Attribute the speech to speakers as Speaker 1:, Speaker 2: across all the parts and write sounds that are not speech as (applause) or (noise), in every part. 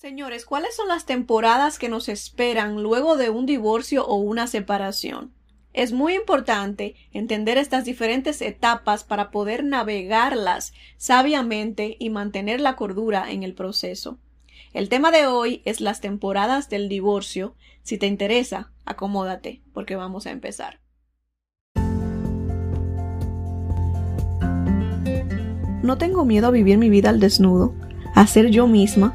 Speaker 1: Señores, ¿cuáles son las temporadas que nos esperan luego de un divorcio o una separación? Es muy importante entender estas diferentes etapas para poder navegarlas sabiamente y mantener la cordura en el proceso. El tema de hoy es las temporadas del divorcio. Si te interesa, acomódate, porque vamos a empezar. No tengo miedo a vivir mi vida al desnudo, a ser yo misma,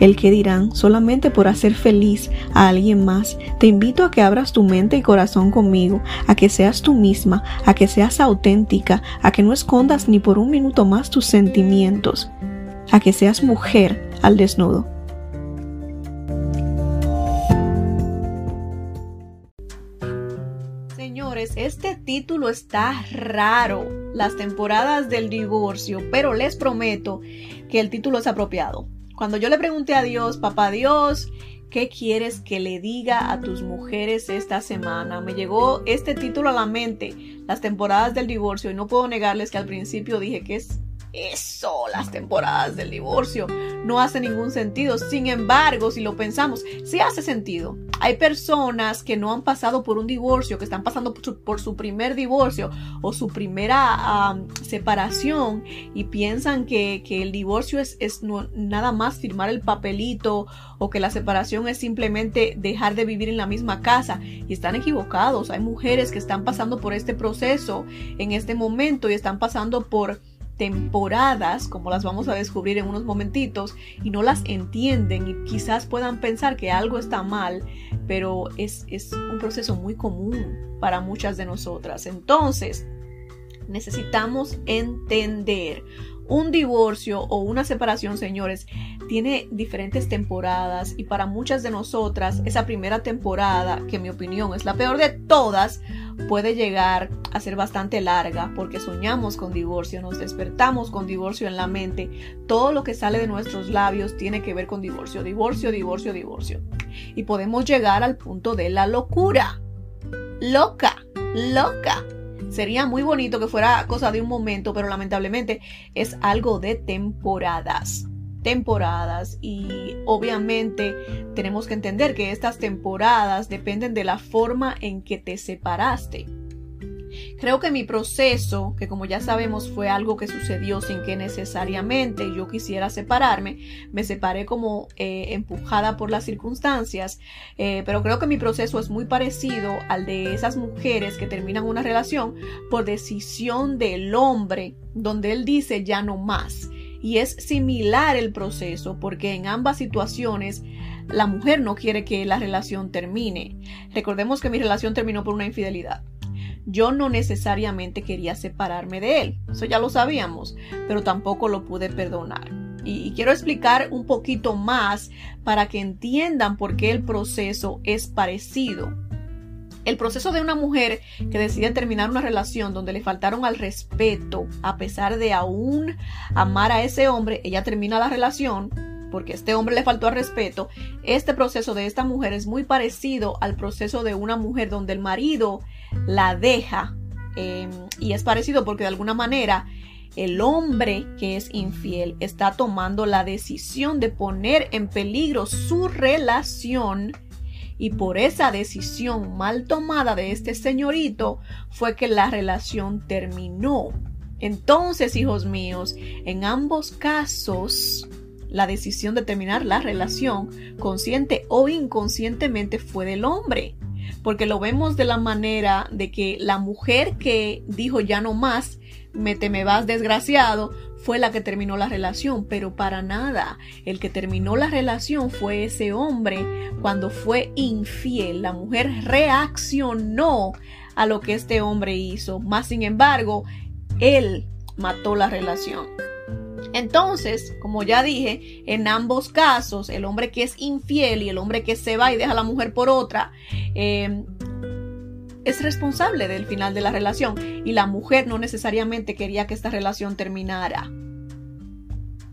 Speaker 1: el que dirán solamente por hacer feliz a alguien más. Te invito a que abras tu mente y corazón conmigo, a que seas tú misma, a que seas auténtica, a que no escondas ni por un minuto más tus sentimientos, a que seas mujer al desnudo. Señores, este título está raro, las temporadas del divorcio, pero les prometo que el título es apropiado. Cuando yo le pregunté a Dios, papá Dios, ¿qué quieres que le diga a tus mujeres esta semana? Me llegó este título a la mente, las temporadas del divorcio, y no puedo negarles que al principio dije que es eso, las temporadas del divorcio. No hace ningún sentido. Sin embargo, si lo pensamos, sí hace sentido. Hay personas que no han pasado por un divorcio, que están pasando por su, primer divorcio o su primera separación y piensan que, el divorcio es, es nada más firmar el papelito o que la separación es simplemente dejar de vivir en la misma casa. Y están equivocados. Hay mujeres que están pasando por este proceso en este momento y están pasando por temporadas, como las vamos a descubrir en unos momentitos, y no las entienden y quizás puedan pensar que algo está mal, pero es, es un proceso muy común para muchas de nosotras. Entonces, necesitamos entender un divorcio o una separación, señores, tiene diferentes temporadas y para muchas de nosotras esa primera temporada, que en mi opinión es la peor de todas, puede llegar a ser bastante larga porque soñamos con divorcio, nos despertamos con divorcio en la mente, todo lo que sale de nuestros labios tiene que ver con divorcio, divorcio, divorcio, divorcio. Y podemos llegar al punto de la locura. Loca, loca. Sería muy bonito que fuera cosa de un momento, pero lamentablemente es algo de temporadas temporadas y obviamente tenemos que entender que estas temporadas dependen de la forma en que te separaste. Creo que mi proceso, que como ya sabemos fue algo que sucedió sin que necesariamente yo quisiera separarme, me separé como eh, empujada por las circunstancias, eh, pero creo que mi proceso es muy parecido al de esas mujeres que terminan una relación por decisión del hombre, donde él dice ya no más y es similar el proceso porque en ambas situaciones la mujer no quiere que la relación termine. Recordemos que mi relación terminó por una infidelidad. Yo no necesariamente quería separarme de él, eso ya lo sabíamos, pero tampoco lo pude perdonar. Y, quiero explicar un poquito más para que entiendan por qué el proceso es parecido. El proceso de una mujer que decide terminar una relación donde le faltaron al respeto, a pesar de aún amar a ese hombre, ella termina la relación porque este hombre le faltó al respeto. Este proceso de esta mujer es muy parecido al proceso de una mujer donde el marido la deja. Em, y es parecido porque de alguna manera el hombre que es infiel está tomando la decisión de poner en peligro su relación y por esa decisión mal tomada de este señorito fue que la relación terminó. Entonces, hijos míos, en ambos casos, la decisión de terminar la relación, consciente o inconscientemente, fue del hombre. Porque lo vemos de la manera de que la mujer que dijo ya no más, me te me vas desgraciado, fue la que terminó la relación, pero para nada. El que terminó la relación fue ese hombre cuando fue infiel. La mujer reaccionó a lo que este hombre hizo. Más sin embargo, él mató la relación. Entonces, como ya dije, en ambos casos, el hombre que es infiel y el hombre que se va y deja a la mujer por otra, eh, es responsable del final de la relación y la mujer no necesariamente quería que esta relación terminara.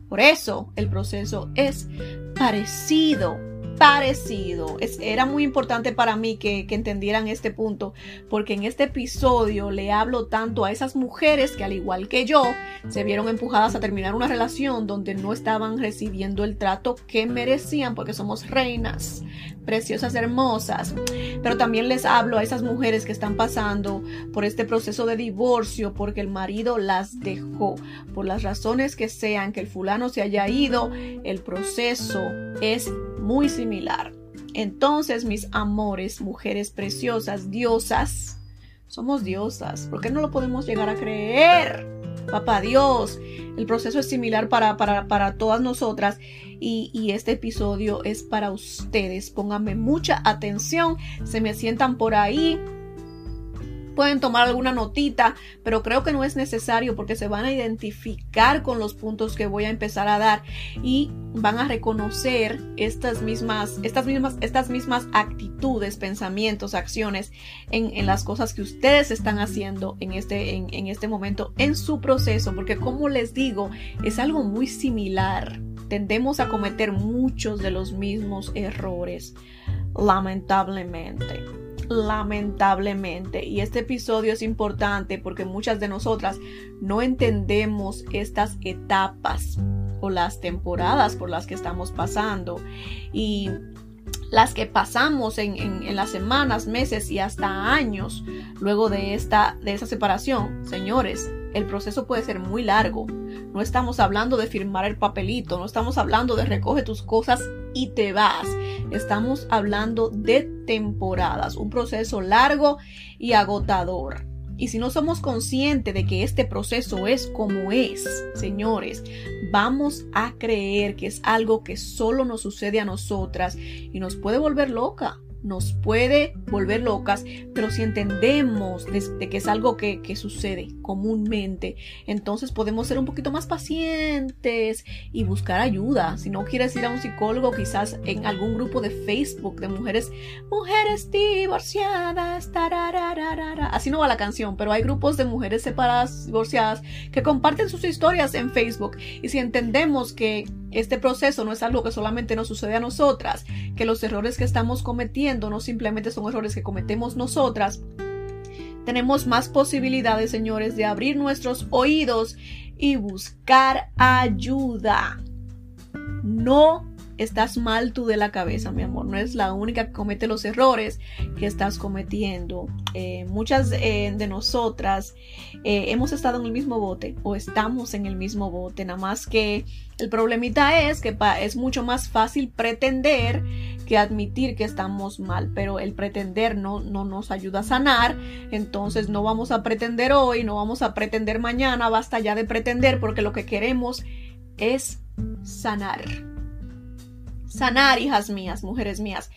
Speaker 1: Por eso el proceso es parecido parecido. Es, era muy importante para mí que, que, entendieran este punto, porque en este episodio le hablo tanto a esas mujeres que al igual que yo, se vieron empujadas a terminar una relación donde no estaban recibiendo el trato que merecían, porque somos reinas, preciosas, hermosas. Pero también les hablo a esas mujeres que están pasando por este proceso de divorcio, porque el marido las dejó, por las razones que sean, que el fulano se haya ido, el proceso es muy similar. Entonces, mis amores, mujeres preciosas, diosas, somos diosas. ¿Por qué no lo podemos llegar a creer? Papá Dios, el proceso es similar para, para, para todas nosotras y, y, este episodio es para ustedes. Pónganme mucha atención, se me sientan por ahí pueden tomar alguna notita, pero creo que no es necesario porque se van a identificar con los puntos que voy a empezar a dar y van a reconocer estas mismas, estas mismas, estas mismas actitudes, pensamientos, acciones en, las cosas que ustedes están haciendo en este, en, en este momento en su proceso, porque como les digo, es algo muy similar. Tendemos a cometer muchos de los mismos errores, lamentablemente lamentablemente. Y este episodio es importante porque muchas de nosotras no entendemos estas etapas o las temporadas por las que estamos pasando. Y las que pasamos en, las semanas, meses y hasta años luego de esta de esa separación, señores, el proceso puede ser muy largo. No estamos hablando de firmar el papelito, no estamos hablando de recoge tus cosas y te vas. Estamos hablando de temporadas, un proceso largo y agotador. Y si no somos conscientes de que este proceso es como es, señores, vamos a creer que es algo que solo nos sucede a nosotras y nos puede volver loca nos puede volver locas, pero si entendemos de, que es algo que, sucede comúnmente, entonces podemos ser un poquito más pacientes y buscar ayuda. Si no quieres ir a un psicólogo, quizás en algún grupo de Facebook de mujeres, mujeres divorciadas, así no va la canción, pero hay grupos de mujeres separadas, divorciadas, que comparten sus historias en Facebook. Y si entendemos que este proceso no es algo que solamente nos sucede a nosotras, que los errores que estamos cometiendo no simplemente son errores que cometemos nosotras, tenemos más posibilidades, señores, de abrir nuestros oídos y buscar ayuda. No estás mal tú de la cabeza, mi amor. No es la única que comete los errores que estás cometiendo. Eh, muchas eh, de nosotras eh, hemos estado en el mismo bote o estamos en el mismo bote. Nada más que el problemita es que es mucho más fácil pretender que admitir que estamos mal, pero el pretender no, no nos ayuda a sanar. Entonces no vamos a pretender hoy, no vamos a pretender mañana, basta ya de pretender porque lo que queremos es sanar sanar, hijas mías, mujeres mías.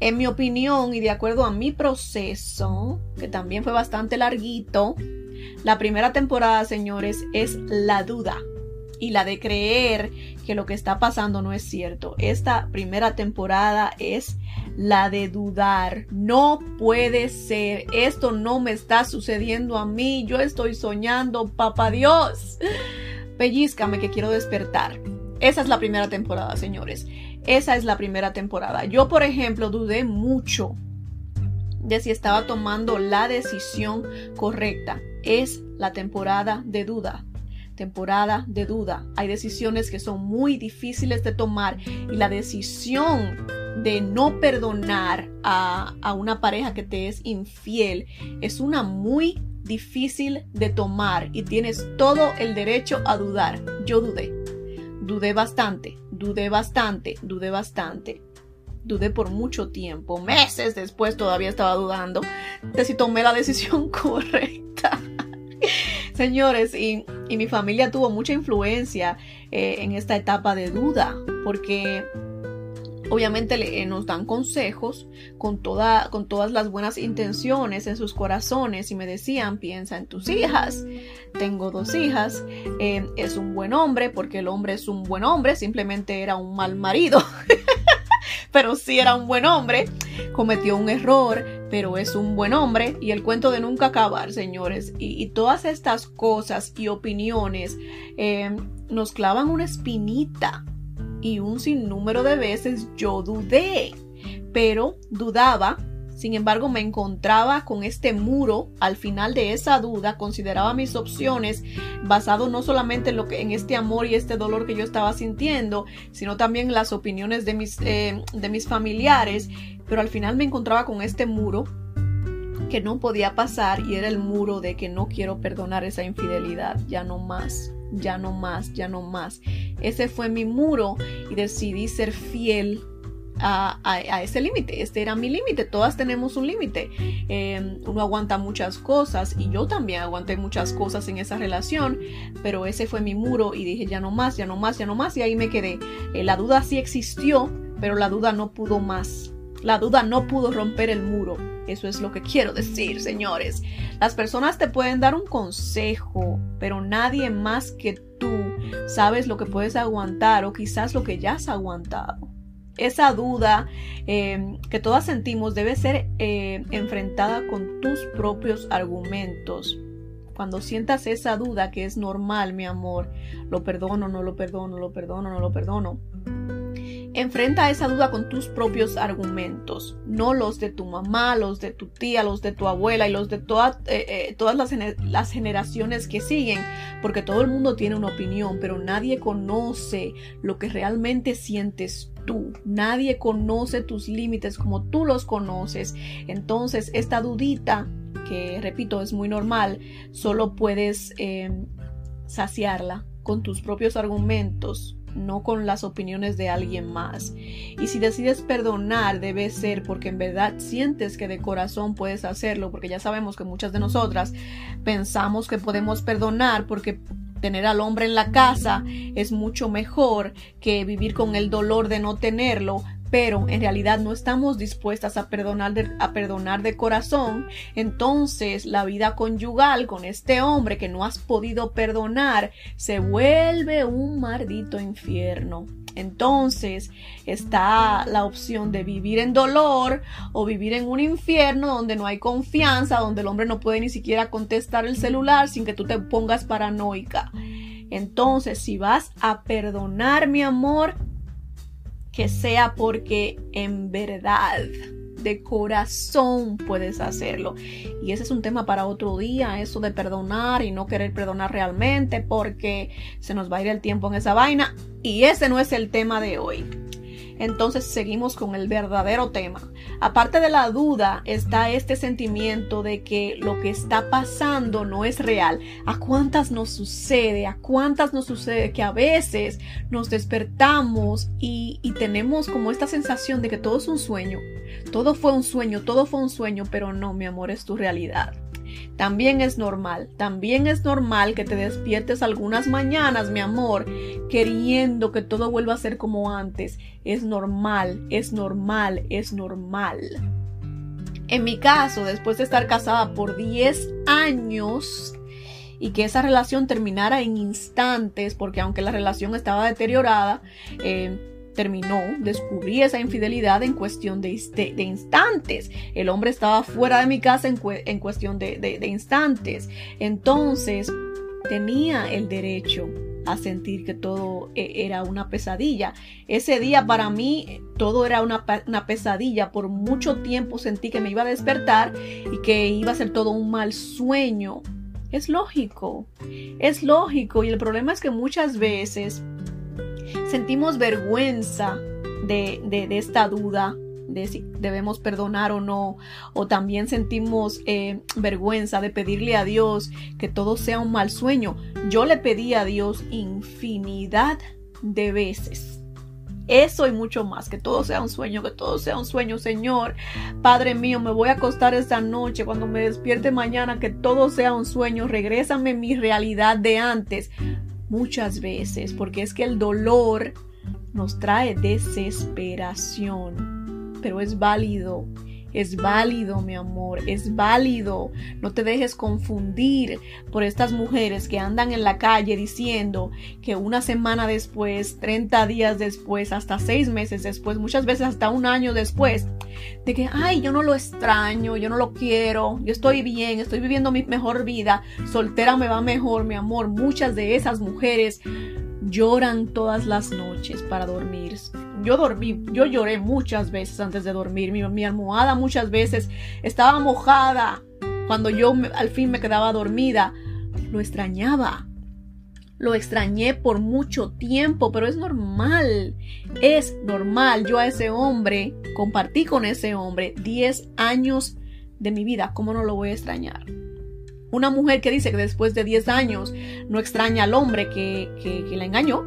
Speaker 1: En mi opinión y de acuerdo a mi proceso, que también fue bastante larguito, la primera temporada, señores, es la duda y la de creer que lo que está pasando no es cierto. Esta primera temporada es la de dudar. No puede ser. Esto no me está sucediendo a mí. Yo estoy soñando, papá Dios. Pellízcame que quiero despertar. Esa es la primera temporada, señores. Esa es la primera temporada. Yo, por ejemplo, dudé mucho de si estaba tomando la decisión correcta. Es la temporada de duda. Temporada de duda. Hay decisiones que son muy difíciles de tomar y la decisión de no perdonar a, a una pareja que te es infiel es una muy difícil de tomar y tienes todo el derecho a dudar. Yo dudé. Dudé bastante, dudé bastante, dudé bastante. Dudé por mucho tiempo, meses después todavía estaba dudando de si tomé la decisión (laughs) correcta. Señores, y, mi familia tuvo mucha influencia eh, en esta etapa de duda, porque obviamente eh, nos dan consejos con, toda, con todas las buenas intenciones en sus corazones y me decían, piensa en tus hijas. Tengo dos hijas, eh, es un buen hombre porque el hombre es un buen hombre, simplemente era un mal marido. (laughs) pero sí era un buen hombre, cometió un error, pero es un buen hombre y el cuento de nunca acabar, señores. Y, todas estas cosas y opiniones eh, nos clavan una espinita y un sinnúmero de veces yo dudé, pero dudaba sin embargo, me encontraba con este muro. Al final de esa duda, consideraba mis opciones basado no solamente en lo que en este amor y este dolor que yo estaba sintiendo, sino también en las opiniones de mis, eh, de mis familiares, pero al final me encontraba con este muro que no podía pasar y era el muro de que no quiero perdonar esa infidelidad, ya no más, ya no más, ya no más. Ese fue mi muro y decidí ser fiel a, ese límite. Este era mi límite. Todas tenemos un límite. Em, uno aguanta muchas cosas y yo también aguanté muchas cosas en esa relación, pero ese fue mi muro y dije ya no más, ya no más, ya no más y ahí me quedé. Eh, la duda sí existió, pero la duda no pudo más. La duda no pudo romper el muro. Eso es lo que quiero decir, señores. Las personas te pueden dar un consejo, pero nadie más que tú sabes lo que puedes aguantar o quizás lo que ya has aguantado esa duda eh, que todas sentimos debe ser eh, enfrentada con tus propios argumentos. Cuando sientas esa duda que es normal, mi amor, lo perdono, no lo perdono, lo perdono, no lo perdono. Enfrenta esa duda con tus propios argumentos, no los de tu mamá, los de tu tía, los de tu abuela y los de eh, todas las, generaciones que siguen, porque todo el mundo tiene una opinión, pero nadie conoce lo que realmente sientes tú. Nadie conoce tus límites como tú los conoces. Entonces, esta dudita, que repito, es muy normal, solo puedes em, saciarla con tus propios argumentos, no con las opiniones de alguien más. Y si decides perdonar, debe ser porque en verdad sientes que de corazón puedes hacerlo, porque ya sabemos que muchas de nosotras pensamos que podemos perdonar porque tener al hombre en la casa es mucho mejor que vivir con el dolor de no tenerlo, pero en realidad no estamos dispuestas a perdonar de, a perdonar de corazón, entonces la vida conyugal con este hombre que no has podido perdonar se vuelve un maldito infierno. Entonces está la opción de vivir en dolor o vivir en un infierno donde no hay confianza, donde el hombre no puede ni siquiera contestar el celular sin que tú te pongas paranoica. Entonces, si vas a perdonar, mi amor, que sea porque en verdad de corazón puedes hacerlo. Y ese es un tema para otro día, eso de perdonar y no querer perdonar realmente porque se nos va a ir el tiempo en esa vaina. Y ese no es el tema de hoy. Entonces seguimos con el verdadero tema. Aparte de la duda está este sentimiento de que lo que está pasando no es real. ¿A cuántas nos sucede? ¿A cuántas nos sucede que a veces nos despertamos y, y tenemos como esta sensación de que todo es un sueño? Todo fue un sueño, todo fue un sueño, pero no, mi amor, es tu realidad. También es normal, también es normal que te despiertes algunas mañanas, mi amor, queriendo que todo vuelva a ser como antes. Es normal, es normal, es normal. En mi caso, después de estar casada por 10 años, y que esa relación terminara en instantes, porque aunque la relación estaba deteriorada, eh, terminó, descubrí esa infidelidad en cuestión de, instantes. El hombre estaba fuera de mi casa en, cuestión de, instantes. Entonces tenía el derecho a sentir que todo eh, era una pesadilla. Ese día para mí todo era una, pesadilla. Por mucho tiempo sentí que me iba a despertar y que iba a ser todo un mal sueño. Es lógico, es lógico y el problema es que muchas veces sentimos vergüenza de, esta duda de si debemos perdonar o no, o también sentimos eh, vergüenza de pedirle a Dios que todo sea un mal sueño. Yo le pedí a Dios infinidad de veces. Eso y mucho más, que todo sea un sueño, que todo sea un sueño, Señor. Padre mío, me voy a acostar esta noche, cuando me despierte mañana, que todo sea un sueño. Regrésame mi realidad de antes muchas veces, porque es que el dolor nos trae desesperación, pero es válido es válido, mi amor, es válido. No te dejes confundir por estas mujeres que andan en la calle diciendo que una semana después, 30 días después, hasta 6 meses después, muchas veces hasta un año después, de que, ay, yo no lo extraño, yo no lo quiero, yo estoy bien, estoy viviendo mi mejor vida, soltera me va mejor, mi amor. Muchas de esas mujeres lloran todas las noches para dormir. Yo dormí, yo lloré muchas veces antes de dormir. Mi, mi almohada muchas veces estaba mojada cuando yo al fin me quedaba dormida. Lo extrañaba. Lo extrañé por mucho tiempo, pero es normal. Es normal. Yo a ese hombre, compartí con ese hombre 10 años de mi vida. ¿Cómo no lo voy a extrañar? Una mujer que dice que después de 10 años no extraña al hombre que, que, la engañó,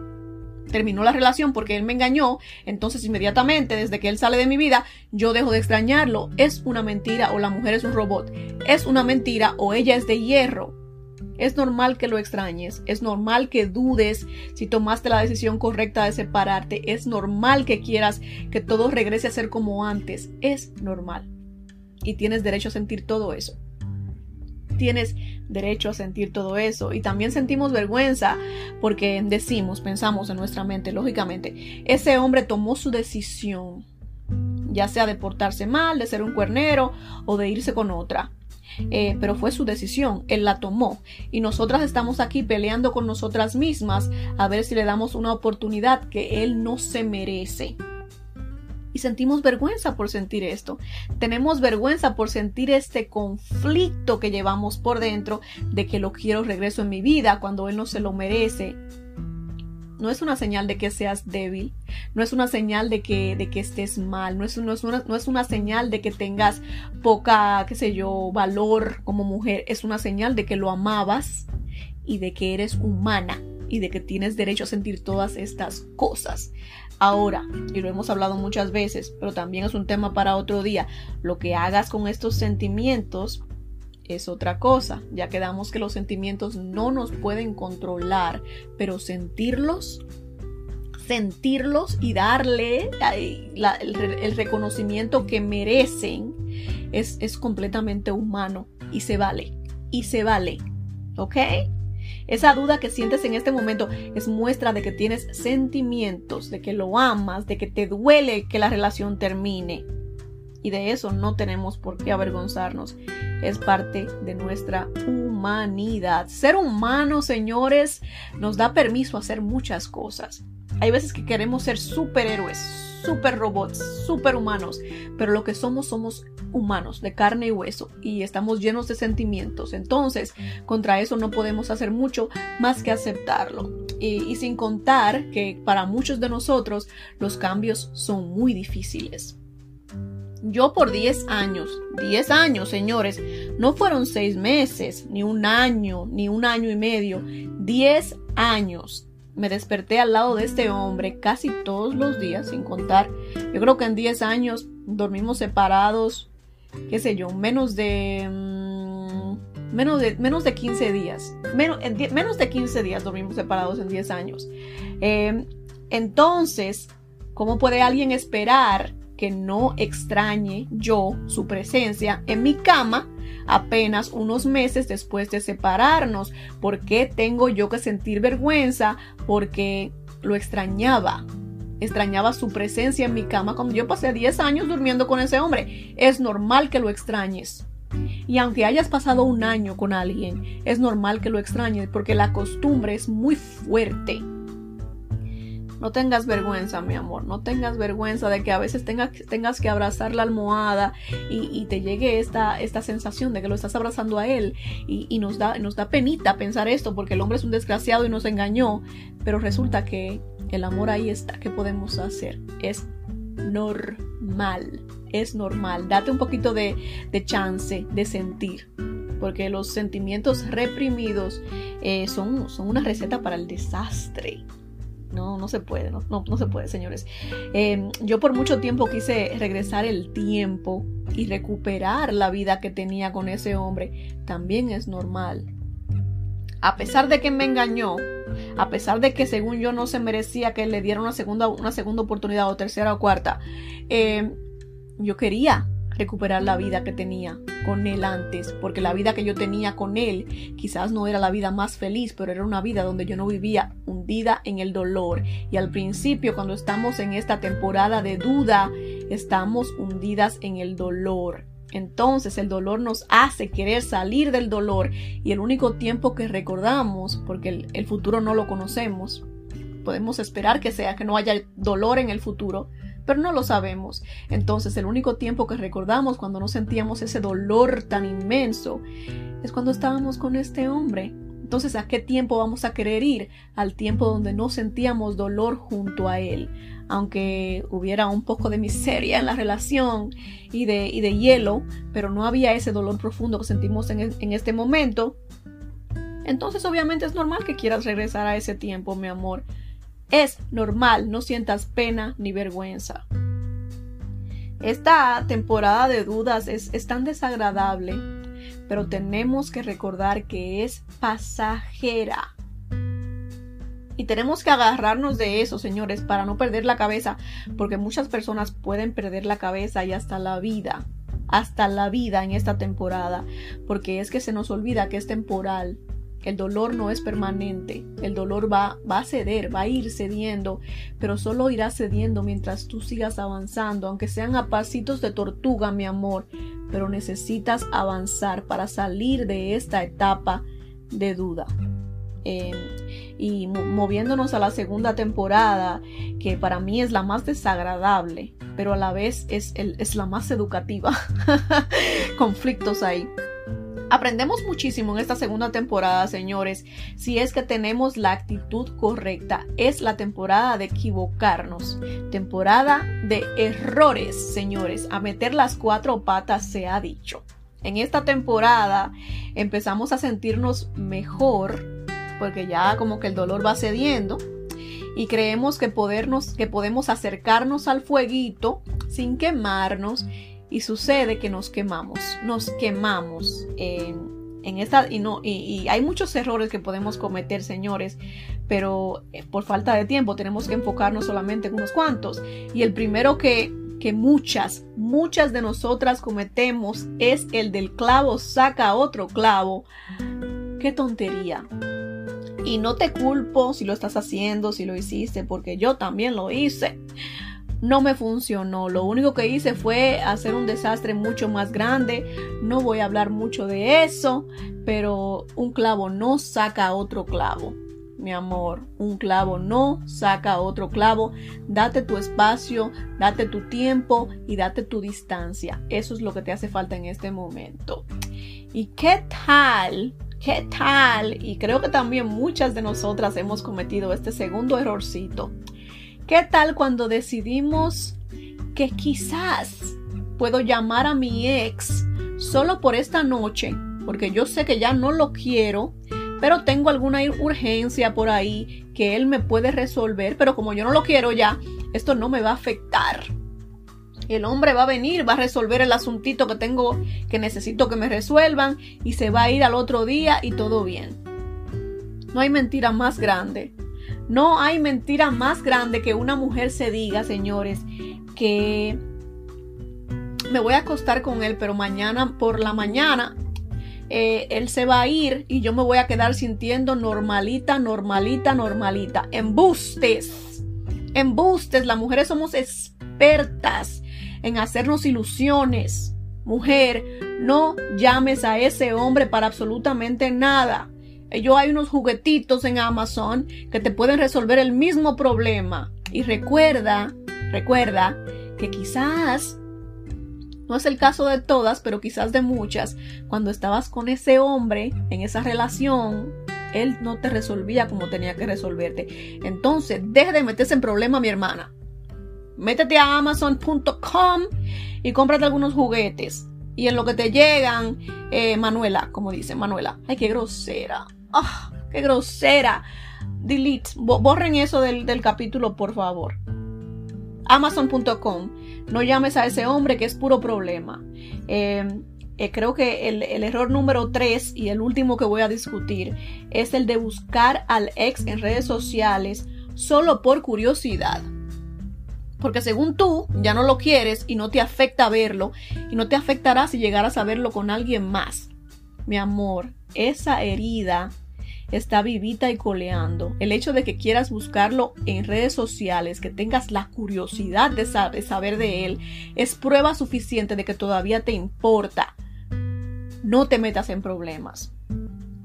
Speaker 1: terminó la relación porque él me engañó, entonces inmediatamente desde que él sale de mi vida, yo dejo de extrañarlo. Es una mentira o la mujer es un robot. Es una mentira o ella es de hierro. Es normal que lo extrañes, es normal que dudes si tomaste la decisión correcta de separarte, es normal que quieras que todo regrese a ser como antes, es normal. Y tienes derecho a sentir todo eso tienes derecho a sentir todo eso. Y también sentimos vergüenza porque decimos, pensamos en nuestra mente, lógicamente, ese hombre tomó su decisión, ya sea de portarse mal, de ser un cuernero o de irse con otra. Eh, pero fue su decisión, él la tomó y nosotras estamos aquí peleando con nosotras mismas a ver si le damos una oportunidad que él no se merece y sentimos vergüenza por sentir esto. Tenemos vergüenza por sentir este conflicto que llevamos por dentro de que lo quiero regreso en mi vida cuando él no se lo merece. No es una señal de que seas débil, no es una señal de que, de que estés mal, no es, no, es una, no es una señal de que tengas poca, qué sé yo, valor como mujer, es una señal de que lo amabas y de que eres humana y de que tienes derecho a sentir todas estas cosas. Ahora, y lo hemos hablado muchas veces, pero también es un tema para otro día, lo que hagas con estos sentimientos es otra cosa. Ya quedamos que los sentimientos no nos pueden controlar, pero sentirlos, sentirlos y darle el, reconocimiento que merecen es, es completamente humano y se vale. Y se vale. ¿Ok? Esa duda que sientes en este momento es muestra de que tienes sentimientos, de que lo amas, de que te duele que la relación termine. Y de eso no tenemos por qué avergonzarnos. Es parte de nuestra humanidad. Ser humano, señores, nos da permiso hacer muchas cosas. Hay veces que queremos ser superhéroes, super robots, superhumanos, pero lo que somos somos humanos, de carne y hueso, y estamos llenos de sentimientos. Entonces, contra eso no podemos hacer mucho más que aceptarlo. Y, sin contar que para muchos de nosotros los cambios son muy difíciles. Yo por 10 años, 10 años, señores, no fueron 6 meses, ni un año, ni un año y medio, 10 años me desperté al lado de este hombre casi todos los días, sin contar. Yo creo que en 10 años dormimos separados, qué sé yo, menos de... Mm, menos de, menos de 15 días. Menos, menos de 15 días dormimos separados en 10 años. Eh, entonces, ¿cómo puede alguien esperar que no extrañe yo su presencia en mi cama apenas unos meses después de separarnos. ¿Por qué tengo yo que sentir vergüenza? Porque lo extrañaba. Extrañaba su presencia en mi cama cuando yo pasé 10 años durmiendo con ese hombre. Es normal que lo extrañes. Y aunque hayas pasado un año con alguien, es normal que lo extrañes porque la costumbre es muy fuerte. No tengas vergüenza, mi amor, no tengas vergüenza de que a veces tengas, tengas que abrazar la almohada y, te llegue esta, esta sensación de que lo estás abrazando a él y, nos, da, nos da penita pensar esto porque el hombre es un desgraciado y nos engañó, pero resulta que el amor ahí está, ¿qué podemos hacer? Es normal, es normal, date un poquito de, chance de sentir porque los sentimientos reprimidos eh, son, son una receta para el desastre. No, no se puede, no, no, se puede, señores. Em, yo por mucho tiempo quise regresar el tiempo y recuperar la vida que tenía con ese hombre. También es normal. A pesar de que me engañó, a pesar de que según yo no se merecía que le diera una segunda, una segunda oportunidad o tercera o cuarta, em, yo quería recuperar la vida que tenía con él antes, porque la vida que yo tenía con él quizás no era la vida más feliz, pero era una vida donde yo no vivía hundida en el dolor. Y al principio, cuando estamos en esta temporada de duda, estamos hundidas en el dolor. Entonces el dolor nos hace querer salir del dolor y el único tiempo que recordamos, porque el, futuro no lo conocemos, podemos esperar que sea, que no haya dolor en el futuro, pero no lo sabemos. Entonces el único tiempo que recordamos cuando no sentíamos ese dolor tan inmenso es cuando estábamos con este hombre. Entonces, ¿a qué tiempo vamos a querer ir? Al tiempo donde no sentíamos dolor junto a él. Aunque hubiera un poco de miseria en la relación y de, y de hielo, pero no había ese dolor profundo que sentimos en, en este momento. Entonces, obviamente es normal que quieras regresar a ese tiempo, mi amor. Es normal, no sientas pena ni vergüenza. Esta temporada de dudas es, tan desagradable, pero tenemos que recordar que es pasajera. Y tenemos que agarrarnos de eso, señores, para no perder la cabeza, porque muchas personas pueden perder la cabeza y hasta la vida, hasta la vida en esta temporada, porque es que se nos olvida que es temporal el dolor no es permanente, el dolor va, va a ceder, va a ir cediendo, pero solo irá cediendo mientras tú sigas avanzando, aunque sean a pasitos de tortuga, mi amor, pero necesitas avanzar para salir de esta etapa de duda. Em, y moviéndonos a la segunda temporada, que para mí es la más desagradable, pero a la vez es, es la más educativa. (laughs) Conflictos ahí. Aprendemos muchísimo en esta segunda temporada, señores, si es que tenemos la actitud correcta. Es la temporada de equivocarnos, temporada de errores, señores. A meter las cuatro patas se ha dicho. En esta temporada empezamos a sentirnos mejor porque ya como que el dolor va cediendo y creemos que, podernos, que podemos acercarnos al fueguito sin quemarnos y sucede que nos quemamos, nos quemamos en esta y no y, hay muchos errores que podemos cometer, señores, pero eh, por falta de tiempo tenemos que enfocarnos solamente en unos cuantos y el primero que que muchas, muchas de nosotras cometemos es el del clavo saca otro clavo. Qué tontería. Y no te culpo si lo estás haciendo, si lo hiciste, porque yo también lo hice no me funcionó. Lo único que hice fue hacer un desastre mucho más grande. No voy a hablar mucho de eso, pero un clavo no saca otro clavo. Mi amor, un clavo no saca otro clavo. Date tu espacio, date tu tiempo y date tu distancia. Eso es lo que te hace falta en este momento. ¿Y qué tal? ¿Qué tal? Y creo que también muchas de nosotras hemos cometido este segundo errorcito ¿Qué tal cuando decidimos que quizás puedo llamar a mi ex solo por esta noche? Porque yo sé que ya no lo quiero, pero tengo alguna urgencia por ahí que él me puede resolver, pero como yo no lo quiero ya, esto no me va a afectar. El hombre va a venir, va a resolver el asuntito que tengo, que necesito que me resuelvan, y se va a ir al otro día y todo bien. No hay mentira más grande no hay mentira más grande que una mujer se diga, señores, que me voy a acostar con él, pero mañana por la mañana eh, él se va a ir y yo me voy a quedar sintiendo normalita, normalita, normalita. Embustes. Embustes. Las mujeres somos expertas en hacernos ilusiones. Mujer, no llames a ese hombre para absolutamente nada. Yo hay unos juguetitos en Amazon que te pueden resolver el mismo problema. Y recuerda, recuerda que quizás, no es el caso de todas, pero quizás de muchas, cuando estabas con ese hombre en esa relación, él no te resolvía como tenía que resolverte. Entonces, deja de meterse en problema, mi hermana. Métete a amazon.com y cómprate algunos juguetes. Y en lo que te llegan, eh, Manuela, como dice Manuela, ay, qué grosera. ¡Ah! ¡Qué grosera! Delete. Borren eso del, capítulo, por favor. Amazon.com. No llames a ese hombre que es puro problema. Em, eh, creo que el, el, error número 3 y el último que voy a discutir es el de buscar al ex en redes sociales solo por curiosidad. Porque según tú ya no lo quieres y no te afecta verlo y no te afectará si llegaras a verlo con alguien más. Mi amor, esa herida está vivita y coleando. El hecho de que quieras buscarlo en redes sociales, que tengas la curiosidad de, saber de él, es prueba suficiente de que todavía te importa. No te metas en problemas.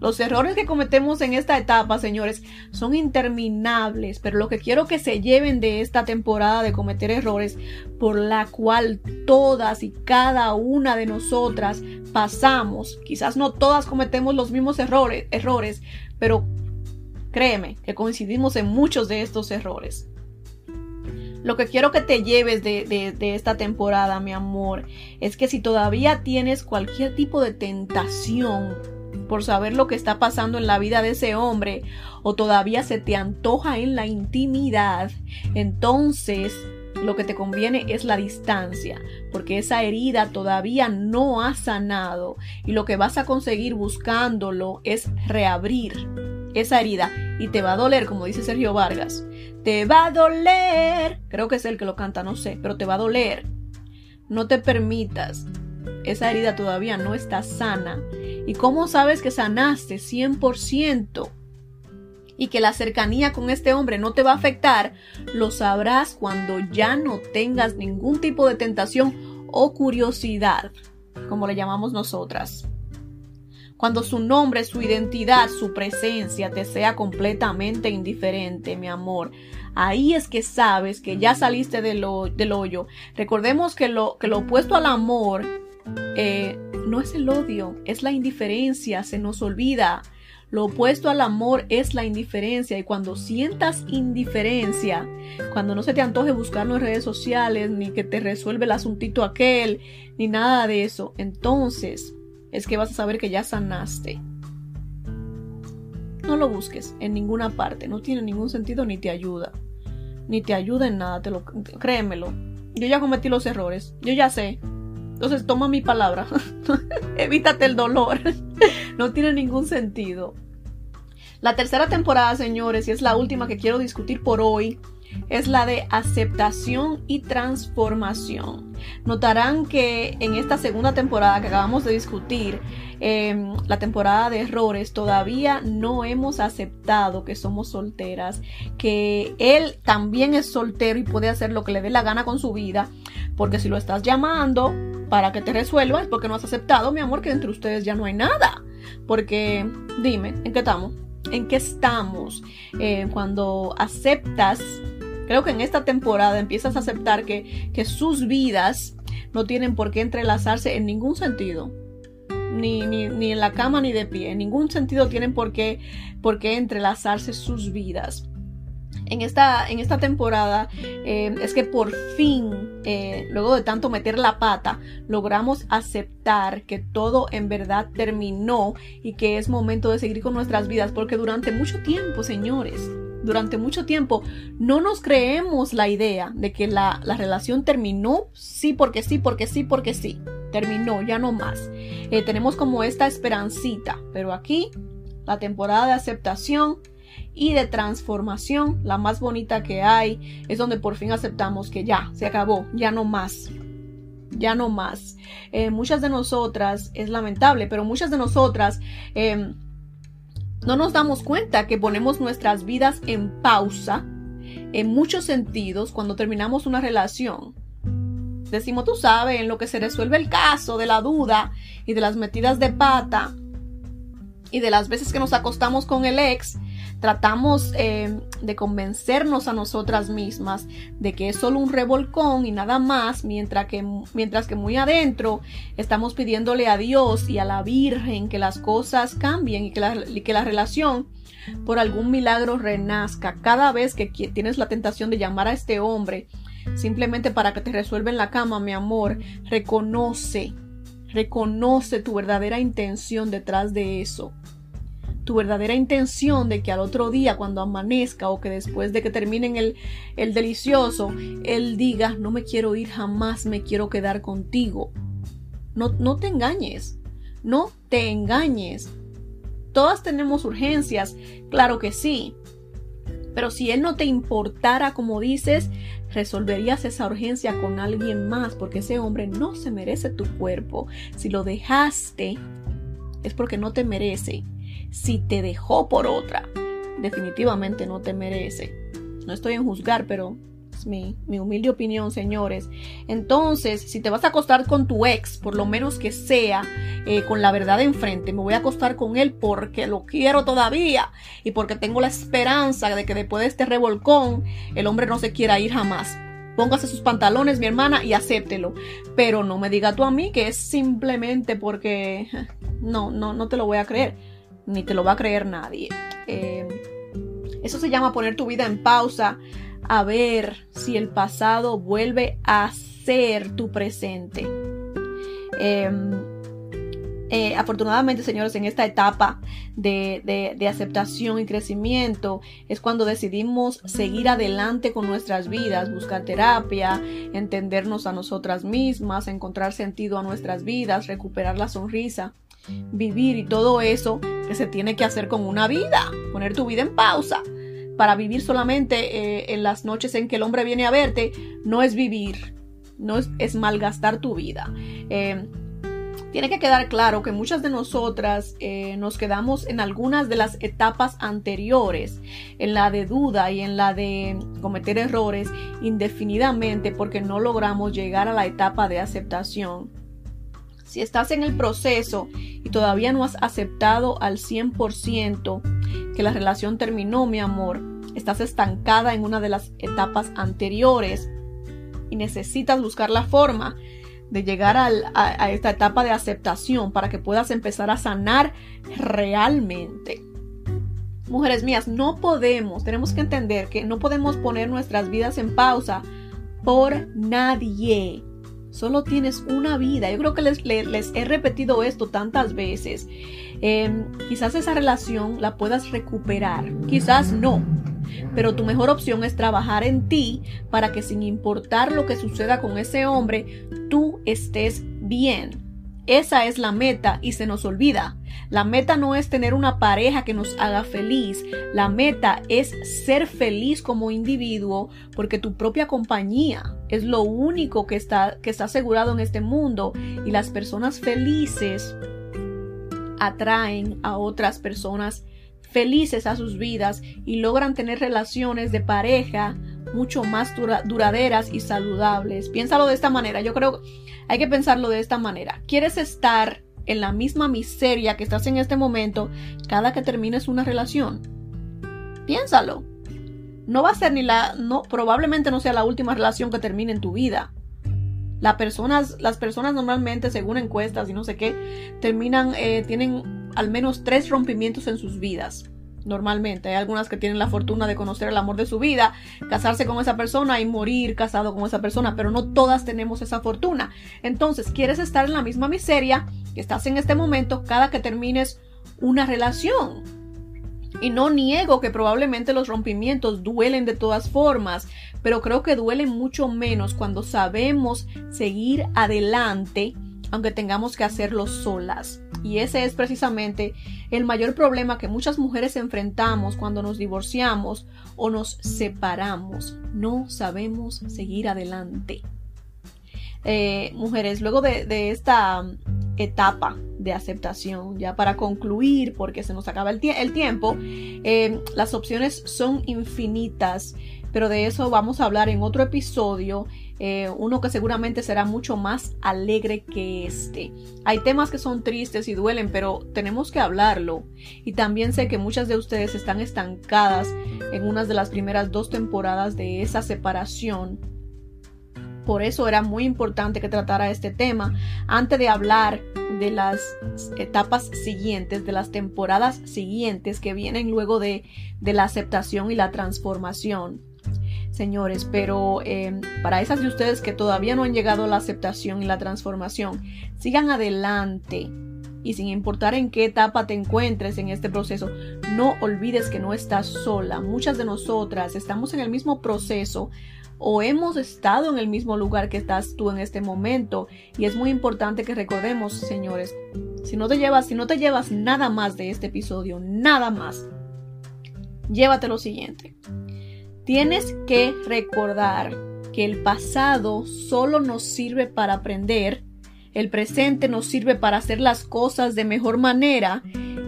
Speaker 1: Los errores que cometemos en esta etapa, señores, son interminables, pero lo que quiero que se lleven de esta temporada de cometer errores, por la cual todas y cada una de nosotras pasamos, quizás no todas cometemos los mismos errores, errores pero créeme que coincidimos en muchos de estos errores. Lo que quiero que te lleves de, de, esta temporada, mi amor, es que si todavía tienes cualquier tipo de tentación, por saber lo que está pasando en la vida de ese hombre o todavía se te antoja en la intimidad, entonces lo que te conviene es la distancia, porque esa herida todavía no ha sanado y lo que vas a conseguir buscándolo es reabrir esa herida y te va a doler, como dice Sergio Vargas. Te va a doler. Creo que es el que lo canta, no sé, pero te va a doler. No te permitas. Esa herida todavía no está sana ¿Y cómo sabes que sanaste 100%? Y que la cercanía con este hombre no te va a afectar, lo sabrás cuando ya no tengas ningún tipo de tentación o curiosidad, como le llamamos nosotras. Cuando su nombre, su identidad, su presencia te sea completamente indiferente, mi amor. Ahí es que sabes que ya saliste del, hoyo. Recordemos que lo, que lo opuesto al amor eh, no es el odio, es la indiferencia, se nos olvida. Lo opuesto al amor es la indiferencia y cuando sientas indiferencia, cuando no se te antoje buscarlo en redes sociales, ni que te resuelve el asuntito aquel, ni nada de eso, entonces es que vas a saber que ya sanaste. No lo busques en ninguna parte, no tiene ningún sentido ni te ayuda. Ni te ayuda en nada, te lo, créemelo. Yo ya cometí los errores, yo ya sé, entonces toma mi palabra. (laughs) Evítate el dolor. (laughs) no tiene ningún sentido. La tercera temporada, señores, y es la última que quiero discutir por hoy, es la de aceptación y transformación. Notarán que en esta segunda temporada que acabamos de discutir, em, la temporada de errores, todavía no hemos aceptado que somos solteras, que él también es soltero y puede hacer lo que le dé la gana con su vida, porque si lo estás llamando para que te resuelva es porque no has aceptado, mi amor, que entre ustedes ya no hay nada. Porque dime, ¿en qué estamos? ¿En qué estamos? Eh, cuando aceptas Creo que en esta temporada empiezas a aceptar que, sus vidas no tienen por qué entrelazarse en ningún sentido. Ni, ni, ni, en la cama ni de pie. En ningún sentido tienen por qué, por qué entrelazarse sus vidas. En esta, en esta temporada eh, es que por fin, eh, luego de tanto meter la pata, logramos aceptar que todo en verdad terminó y que es momento de seguir con nuestras vidas, porque durante mucho tiempo, señores, durante mucho tiempo no nos creemos la idea de que la, relación terminó, sí porque sí, porque sí, porque sí, terminó, ya no más. Eh, tenemos como esta esperancita, pero aquí la temporada de aceptación y de transformación, la más bonita que hay, es donde por fin aceptamos que ya, se acabó, ya no más. Ya no más. Eh, muchas de nosotras, es lamentable, pero muchas de nosotras em, no nos damos cuenta que ponemos nuestras vidas en pausa en muchos sentidos cuando terminamos una relación. Decimos, tú sabes, en lo que se resuelve el caso de la duda y de las metidas de pata y de las veces que nos acostamos con el ex, tratamos eh, de convencernos a nosotras mismas de que es solo un revolcón y nada más, mientras que, mientras que muy adentro estamos pidiéndole a Dios y a la Virgen que las cosas cambien y que la, que la relación por algún milagro renazca. Cada vez que tienes la tentación de llamar a este hombre simplemente para que te resuelva en la cama, mi amor, reconoce, reconoce tu verdadera intención detrás de eso tu verdadera intención de que al otro día, cuando amanezca o que después de que terminen el, el delicioso, él diga, no me quiero ir jamás, me quiero quedar contigo. No, no te engañes, no te engañes. Todas tenemos urgencias, claro que sí. Pero si él no te importara como dices, resolverías esa urgencia con alguien más, porque ese hombre no se merece tu cuerpo. Si lo dejaste, es porque no te merece si te dejó por otra, definitivamente no te merece. No estoy en juzgar, pero Es mi, humilde opinión, señores. Entonces, si te vas a acostar con tu ex, por lo menos que sea eh, con la verdad enfrente, me voy a acostar con él porque lo quiero todavía y porque tengo la esperanza de que después de este revolcón el hombre no se quiera ir jamás. Póngase sus pantalones, mi hermana, y acéptelo. Pero no me diga tú a mí que es simplemente porque... (laughs) No, no, no te lo voy a creer. Ni te lo va a creer nadie. Eh, eso se llama poner tu vida en pausa a ver si el pasado vuelve a ser tu presente. Em, eh, afortunadamente, señores, en esta etapa de, de, aceptación y crecimiento es cuando decidimos seguir adelante con nuestras vidas, buscar terapia, entendernos a nosotras mismas, encontrar sentido a nuestras vidas, recuperar la sonrisa, vivir y todo eso que se tiene que hacer con una vida, poner tu vida en pausa. Para vivir solamente eh, en las noches en que el hombre viene a verte, no es vivir, no es, malgastar tu vida. Eh, tiene que quedar claro que muchas de nosotras eh, nos quedamos en algunas de las etapas anteriores, en la de duda y en la de cometer errores indefinidamente porque no logramos llegar a la etapa de aceptación. Si estás en el proceso y todavía no has aceptado al 100% que la relación terminó, mi amor, estás estancada en una de las etapas anteriores y necesitas buscar la forma de llegar a, esta etapa de aceptación para que puedas empezar a sanar realmente. Mujeres mías, no podemos, tenemos que entender que no podemos poner nuestras vidas en pausa por nadie. Solo tienes una vida. Yo creo que les, he repetido esto tantas veces. Em, quizás esa relación la puedas recuperar, quizás no. Pero tu mejor opción es trabajar en ti para que sin importar lo que suceda con ese hombre, tú estés bien. Esa es la meta y se nos olvida. La meta no es tener una pareja que nos haga feliz. La meta es ser feliz como individuo porque tu propia compañía es lo único que está, que está asegurado en este mundo y las personas felices atraen a otras personas felices a sus vidas y logran tener relaciones de pareja mucho más duraderas y saludables. Piénsalo de esta manera. Yo creo hay que pensarlo de esta manera. ¿Quieres estar en la misma miseria que estás en este momento cada que termines una relación? Piénsalo. No va a ser ni la, no, probablemente no sea la última relación que termine en tu vida. Las personas, las personas normalmente, según encuestas y no sé qué, terminan, eh, tienen al menos tres rompimientos en sus vidas normalmente. Hay algunas que tienen la fortuna de conocer el amor de su vida, casarse con esa persona y morir casado con esa persona, pero no todas tenemos esa fortuna. Entonces, quieres estar en la misma miseria que estás en este momento cada que termines una relación. Y no niego que probablemente los rompimientos duelen de todas formas, pero creo que duelen mucho menos cuando sabemos seguir adelante aunque tengamos que hacerlo solas. Y ese es precisamente el mayor problema que muchas mujeres enfrentamos cuando nos divorciamos o nos separamos. No sabemos seguir adelante. Eh, mujeres, luego de, esta etapa de aceptación, ya para concluir, porque se nos acaba el, tiempo, eh, las opciones son infinitas, pero de eso vamos a hablar en otro episodio eh, uno que seguramente será mucho más alegre que este. Hay temas que son tristes y duelen, pero tenemos que hablarlo. Y también sé que muchas de ustedes están estancadas en unas de las primeras dos temporadas de esa separación. Por eso era muy importante que tratara este tema antes de hablar de las etapas siguientes, de las temporadas siguientes que vienen luego de, de la aceptación y la transformación señores, pero em, para esas de ustedes que todavía no han llegado a la aceptación y la transformación, sigan adelante. Y sin importar en qué etapa te encuentres en este proceso, no olvides que no estás sola. Muchas de nosotras estamos en el mismo proceso o hemos estado en el mismo lugar que estás tú en este momento. Y es muy importante que recordemos, señores, si no te llevas, si no te llevas nada más de este episodio, nada más, llévate lo siguiente. Tienes que recordar que el pasado solo nos sirve para aprender, el presente nos sirve para hacer las cosas de mejor manera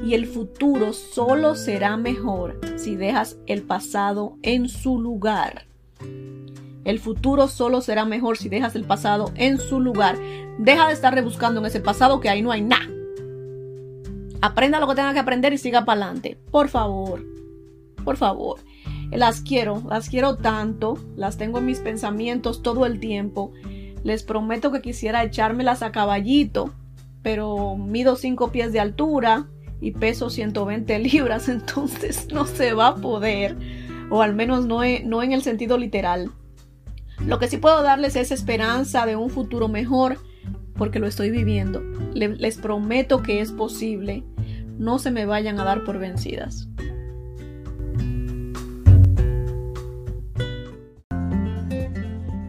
Speaker 1: y el futuro solo será mejor si dejas el pasado en su lugar. El futuro solo será mejor si dejas el pasado en su lugar. Deja de estar rebuscando en ese pasado que ahí no hay nada. Aprenda lo que tenga que aprender y siga para adelante. Por favor. Por favor. Las quiero, las quiero tanto. Las tengo en mis pensamientos todo el tiempo. Les prometo que quisiera echármelas a caballito. Pero mido 5 pies de altura y peso 120 libras. (laughs) Entonces no se va a poder. O al menos no, no en el sentido literal. Lo que sí puedo darles es esperanza de un futuro mejor porque lo estoy viviendo. les prometo que es posible. No se me vayan a dar por vencidas.